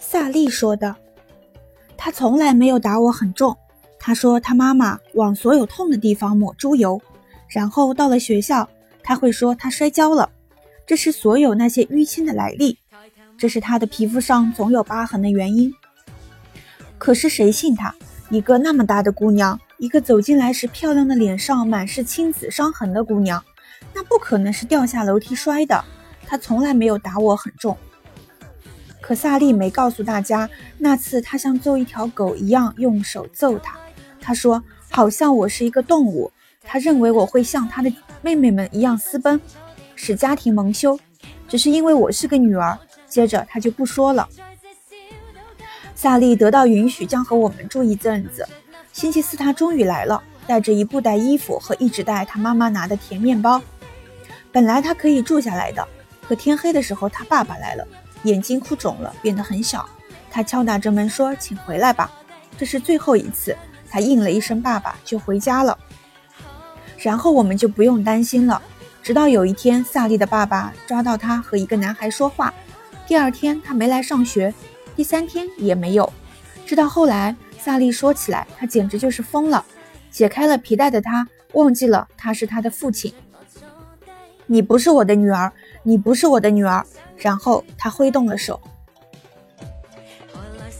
萨利说的。他从来没有打我很重。他说他妈妈往所有痛的地方抹猪油，然后到了学校，他会说他摔跤了。这是所有那些淤青的来历，这是他的皮肤上总有疤痕的原因。可是谁信他？一个那么大的姑娘，一个走进来时漂亮的脸上满是青紫伤痕的姑娘，那不可能是掉下楼梯摔的。他从来没有打我很重。可萨利没告诉大家，那次他像揍一条狗一样用手揍他。他说，好像我是一个动物。他认为我会像他的妹妹们一样私奔。使家庭蒙羞，只是因为我是个女儿。接着他就不说了。萨利得到允许，将和我们住一阵子。星期四他终于来了，带着一布袋衣服和一直带他妈妈拿的甜面包。本来他可以住下来的，可天黑的时候他爸爸来了，眼睛哭肿了，变得很小。他敲打着门说：“请回来吧，这是最后一次。”他应了一声“爸爸”，就回家了。然后我们就不用担心了。直到有一天，萨利的爸爸抓到他和一个男孩说话。第二天他没来上学，第三天也没有。直到后来，萨利说起来，他简直就是疯了。解开了皮带的他忘记了他是他的父亲。你不是我的女儿，你不是我的女儿。然后他挥动了手。